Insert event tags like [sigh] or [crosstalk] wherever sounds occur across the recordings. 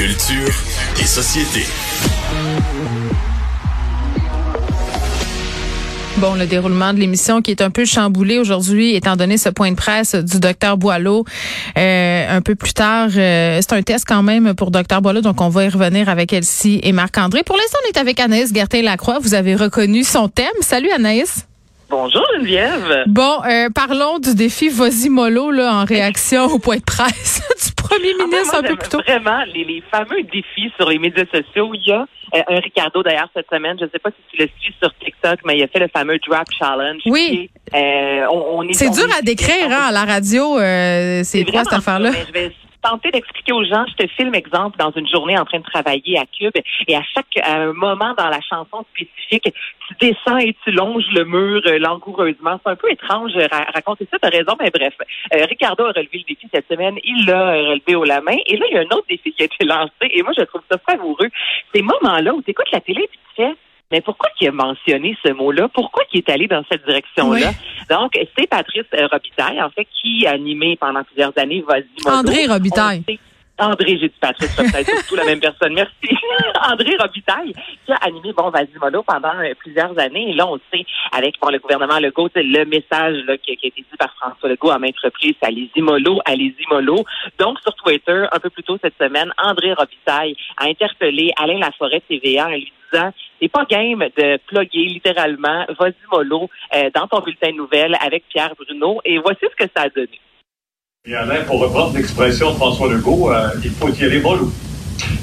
Culture et société. Bon, le déroulement de l'émission qui est un peu chamboulé aujourd'hui, étant donné ce point de presse du docteur Boileau euh, un peu plus tard. Euh, c'est un test quand même pour docteur Boileau, donc on va y revenir avec Elsie et Marc-André. Pour l'instant, on est avec Anaïs Gertin-Lacroix. Vous avez reconnu son thème. Salut Anaïs. Bonjour Geneviève. Bon, euh, parlons du défi Vosimolo là en réaction au point de presse [laughs] du premier ah, ministre un peu plus tôt. Vraiment, les, les, fameux défis sur les médias sociaux. Il y a euh, un Ricardo d'ailleurs cette semaine. Je ne sais pas si tu le suis sur TikTok, mais il a fait le fameux Drop Challenge. Oui. Euh, on, on c'est dur à décrire hein, à la radio. Euh, c'est quoi cette affaire-là? Tenter d'expliquer aux gens, je te filme exemple dans une journée en train de travailler à Cube et à chaque moment dans la chanson spécifique, tu descends et tu longes le mur euh, langoureusement. C'est un peu étrange de raconter ça, tu as raison, mais bref. Euh, Ricardo a relevé le défi cette semaine, il l'a relevé au la main et là, il y a un autre défi qui a été [laughs] lancé et moi, je trouve ça savoureux. Ces moments-là où tu écoutes la télé et tu fais mais pourquoi il a mentionné ce mot-là? Pourquoi il est allé dans cette direction-là? Donc, c'est Patrice euh, Robitaille, en fait, qui a animé pendant plusieurs années Vas-y André Robitaille. André, j'ai dit Patrice Robitaille, c'est tout la même personne. Merci. [laughs] André Robitaille, qui a animé Bon Vas-y Molo pendant euh, plusieurs années. Et là, on sait, avec le gouvernement Legault, le message là, qui, a été dit par François Legault à maintes reprises, allez-y mollo, allez-y mollo. Donc, sur Twitter, un peu plus tôt cette semaine, André Robitaille a interpellé Alain Laforêt TVA lui disant c'est pas game de plugger littéralement vas-y mollo euh, dans ton bulletin de nouvelles avec Pierre Bruno. Et voici ce que ça a donné. Et Alain, pour reprendre l'expression de François Legault, euh, il faut y aller mollo.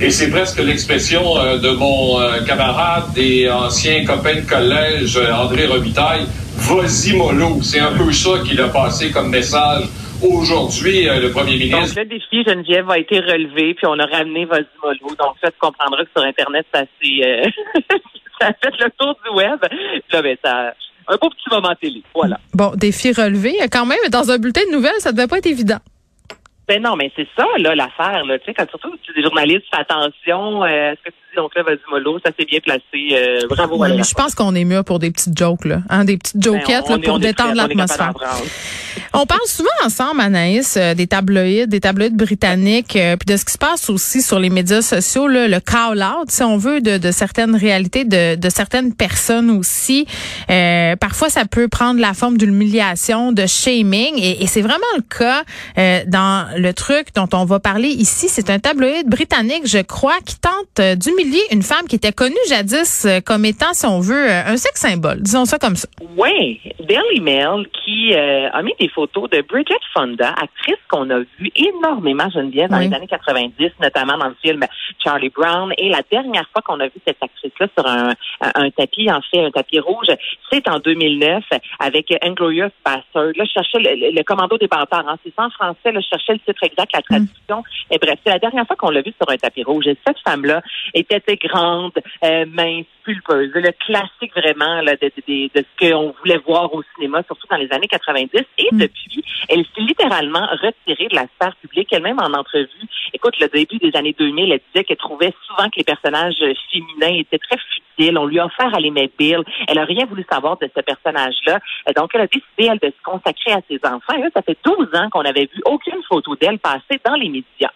Et c'est presque l'expression euh, de mon camarade et ancien copain de collège, André Robitaille, vas-y mollo. C'est un peu ça qu'il a passé comme message aujourd'hui, le premier ministre. Donc, le défi Geneviève a été relevé, puis on a ramené vas-y mollo. Donc, ça, tu comprendras que sur Internet, ça, [laughs] ça a fait le tour du web. Là, ben, ça un beau petit moment télé. Voilà. Bon, défi relevé. Quand même, dans un bulletin de nouvelles, ça devait pas être évident. Ben non, mais c'est ça, là, l'affaire, là. Tu sais, quand surtout tu es des journalistes, fais attention, euh, ce que tu dis, donc là, vas-y, mollo, ça s'est bien placé. Euh, bravo, ouais, Je pense qu'on est mieux pour des petites jokes, là. Hein, des petites ben, jokettes, là, pour détendre l'atmosphère. On parle souvent ensemble, Anaïs, euh, des tabloïds, des tabloïds britanniques, euh, puis de ce qui se passe aussi sur les médias sociaux, là, le call-out, si on veut, de, de certaines réalités, de, de, certaines personnes aussi. Euh, parfois, ça peut prendre la forme d'humiliation, de shaming, et, et c'est vraiment le cas euh, dans le truc dont on va parler ici. C'est un tabloïd britannique, je crois, qui tente d'humilier une femme qui était connue jadis comme étant, si on veut, un sexe symbole. Disons ça comme ça. Oui, Daily Mail qui a mis des photo de Bridget Fonda, actrice qu'on a vue énormément, Geneviève, dans les années 90, notamment dans le film Charlie Brown. Et la dernière fois qu'on a vu cette actrice-là sur un, un, tapis, en fait, un tapis rouge, c'est en 2009 avec Inglorious Bastard. Là, je cherchais le, commando des bâtards. Hein. C'est en français. Là, je cherchais le titre exact, la traduction. Mm. Et bref, c'est la dernière fois qu'on l'a vue sur un tapis rouge. Et cette femme-là était grande, euh, mince, pulpeuse. Le classique vraiment là, de, de, de, ce qu'on voulait voir au cinéma, surtout dans les années 90. Et mm. depuis, elle s'est littéralement retirée de la sphère publique. Elle-même en entrevue, écoute, le début des années 2000, elle disait qu'elle trouvait souvent que les personnages féminins étaient très futiles. On lui a offert à l'aimer Bill. Elle a rien voulu savoir de ce personnage-là. Donc, elle a décidé, elle, de se consacrer à ses enfants. Et là, ça fait 12 ans qu'on n'avait vu aucune photo d'elle passer dans les médias.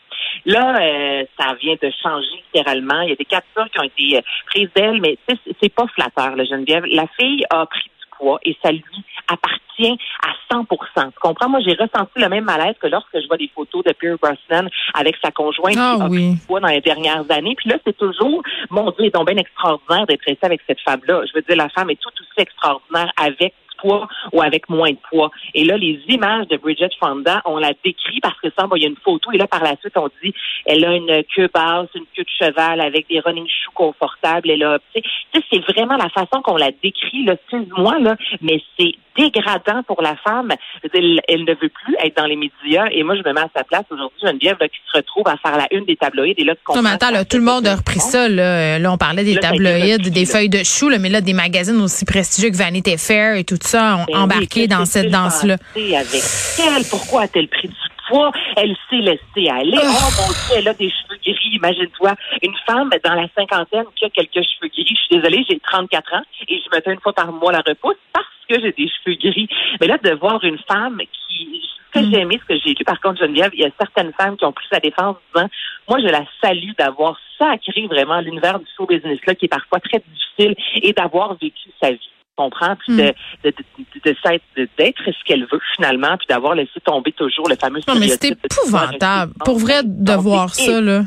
Là, euh, ça vient de changer littéralement. Il y a des captures qui ont été euh, prises d'elle, mais c'est pas flatteur, la Geneviève. La fille a pris poids et ça lui appartient à 100 Tu comprends? Moi, j'ai ressenti le même malaise que lorsque je vois des photos de Pierre Brosnan avec sa conjointe ah qui a poids dans les dernières années. Puis là, c'est toujours, mon Dieu, donc bien extraordinaire d'être resté avec cette femme-là. Je veux dire, la femme est tout aussi extraordinaire avec poids ou avec moins de poids. Et là, les images de Bridget Fonda, on la décrit parce que ça, il y a une photo et là, par la suite, on dit, elle a une queue basse, une queue de cheval avec des running shoes confortables. Elle a, tu sais, c'est vraiment la façon qu'on la décrit, là, excuse-moi, là, mais c'est dégradant pour la femme. Elle, ne veut plus être dans les médias. Et moi, je me mets à sa place aujourd'hui, Geneviève, là, qui se retrouve à faire la une des tabloïds. Et là, non, mais attends, là, tout le monde a repris ça. Là, là on parlait des tabloïds, des feuilles de choux, là, mais là, des magazines aussi prestigieux que Vanity Fair et tout ça ont ben embarqué dans cette danse-là. Avec elle, pourquoi a-t-elle pris du poids? Elle s'est laissée aller. Oh, oh mon Dieu, elle a des cheveux gris. Imagine-toi, une femme dans la cinquantaine qui a quelques cheveux gris. Je suis désolée, j'ai 34 ans et je me fais une fois par mois la repousse parce que j'ai des cheveux gris. Mais là, de voir une femme qui ce que j'ai aimé, ce que j'ai lu, par contre, Geneviève, il y a certaines femmes qui ont pris sa défense en disant, moi, je la salue d'avoir sacré vraiment l'univers du show business-là, qui est parfois très difficile, et d'avoir vécu sa vie comprend, puis de, de, d'être ce qu'elle veut finalement, puis d'avoir laissé tomber toujours le fameux Non, mais c'est épouvantable. Pour vrai, de voir ça, là.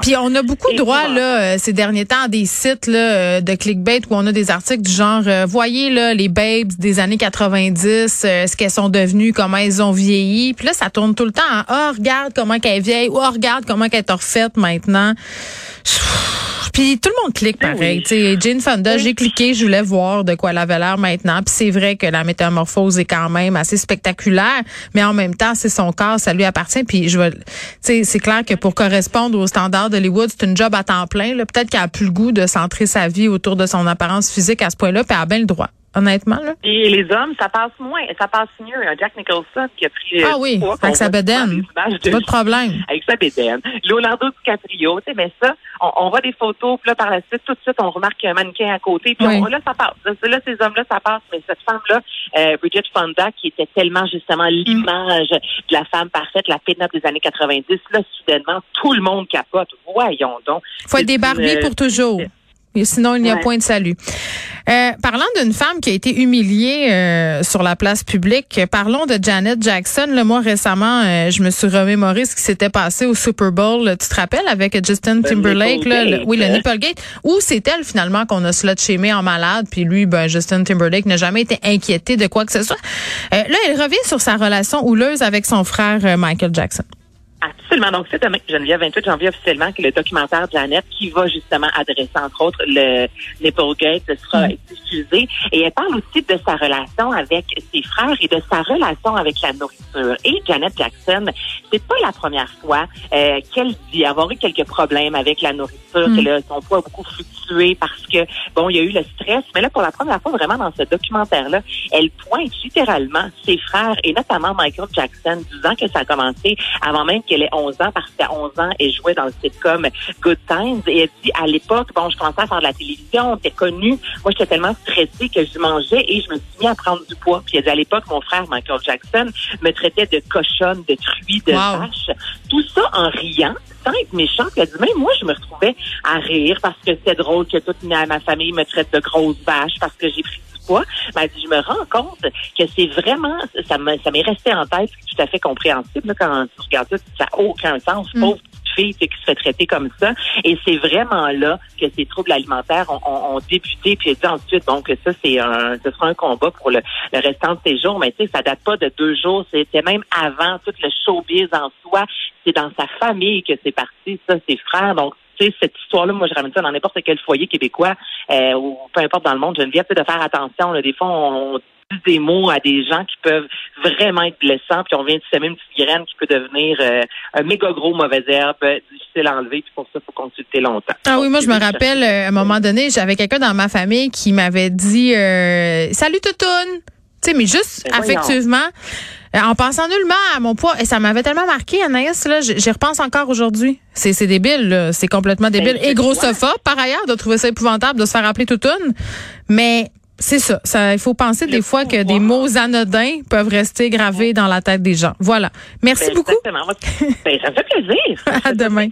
Puis on a beaucoup de droit, là, euh, ces derniers temps, des sites là, euh, de clickbait où on a des articles du genre, euh, voyez, là, les babes des années 90, ce qu'elles sont devenues, comment elles ont vieilli. Puis là, ça tourne tout le temps en, oh, regarde comment qu'elle est vieille, ou oh, regarde comment qu'elle est refaite maintenant. Puis tout le monde clique ben pareil. Oui. Jane Fonda, j'ai cliqué, je voulais voir de quoi elle avait l'air maintenant. Puis c'est vrai que la métamorphose est quand même assez spectaculaire, mais en même temps, c'est son corps, ça lui appartient. Puis je veux, c'est clair que pour correspondre aux standards d'Hollywood, c'est une job à temps plein. Peut-être qu'elle a plus le goût de centrer sa vie autour de son apparence physique à ce point-là, puis elle a bien le droit honnêtement. Là. Et les hommes, ça passe moins, ça passe mieux. Jack Nicholson qui a pris Ah oui, avec sa bédaine. Pas de problème. Avec sa bédaine. Leonardo DiCaprio, tu sais, mais ça, on, voit des photos, puis là, par la suite, tout de suite, on remarque un mannequin à côté, puis là, ça passe. Là, ces hommes-là, ça passe, mais cette femme-là, euh, Bridget Fonda, qui était tellement, justement, mm. l'image de la femme parfaite, la pin des années 90, là, soudainement, tout le monde capote. Voyons donc. Faut être des Barbies pour toujours. Sinon, il n'y a point de salut. Euh, parlant d'une femme qui a été humiliée euh, sur la place publique, parlons de Janet Jackson. Le mois récemment, euh, je me suis remémoré ce qui s'était passé au Super Bowl. Tu te rappelles avec Justin Timberlake, là, oui, le Nipplegate, où c'est elle finalement qu'on a slot shamé en malade, puis lui, ben Justin Timberlake n'a jamais été inquiété de quoi que ce soit? là, elle revient sur sa relation houleuse avec son frère Michael Jackson. Absolument. Donc, c'est demain, Geneviève 28 janvier officiellement que le documentaire de Janet, qui va justement adresser, entre autres, le Nipplegate, sera mm. diffusé. Et elle parle aussi de sa relation avec ses frères et de sa relation avec la nourriture. Et Janet Jackson, c'est pas la première fois euh, qu'elle dit avoir eu quelques problèmes avec la nourriture, mm. que son poids a beaucoup fluctué parce que, bon, il y a eu le stress. Mais là, pour la première fois, vraiment, dans ce documentaire-là, elle pointe littéralement ses frères et notamment Michael Jackson, disant que ça a commencé avant même qu'elle ait 11 ans parce qu'à 11 ans, elle jouait dans le sitcom Good Times et elle dit à l'époque, bon, je commençais à faire de la télévision, t'es connue. Moi, j'étais tellement stressée que je mangeais et je me suis mis à prendre du poids. Puis elle dit à l'époque, mon frère Michael Jackson me traitait de cochonne, de truie, de vache. Tout ça en riant sans être méchante. Elle dit, même moi, je me retrouvais à rire parce que c'est drôle que toute ma famille me traite de grosse vache parce que j'ai pris Mais je me rends compte que c'est vraiment, ça m'est resté en tête, c'est tout à fait compréhensible quand tu regardes ça, ça n'a aucun sens. Mm. Pauvre fille qui se fait traiter comme ça. Et c'est vraiment là que ces troubles alimentaires ont, débuté. Puis dit ensuite, donc ça, c'est un, ce sera un combat pour le, restant de ses jours. Mais tu sais, ça date pas de deux jours. C'était même avant tout le showbiz en soi. C'est dans sa famille que c'est parti, ça, ses frères. Donc, cette histoire-là, moi, je ramène ça dans n'importe quel foyer québécois euh, ou peu importe dans le monde. Geneviève, de faire attention. Là, des fois, on, dit des mots à des gens qui peuvent vraiment être blessants, puis on vient de semer une petite graine qui peut devenir euh, un méga gros mauvaise herbe, difficile à enlever, puis pour ça, il faut consulter longtemps. Ah oui, moi, je me rappelle, euh, à un moment donné, j'avais quelqu'un dans ma famille qui m'avait dit Salut Toutoune! Tu sais, mais juste ben affectivement. Euh, en pensant nullement à mon poids, et ça m'avait tellement marqué, Anaïs, là, j'y repense encore aujourd'hui. C'est, c'est débile, c'est complètement ben, débile. et grossophobe, par ailleurs, de trouver ça épouvantable de se faire appeler toutoune. Mais c'est ça. ça. Il faut penser des fois que des mots anodins peuvent rester gravés dans la tête des gens. Voilà. Merci ben, beaucoup. [laughs] Ben, ça me fait plaisir. à demain.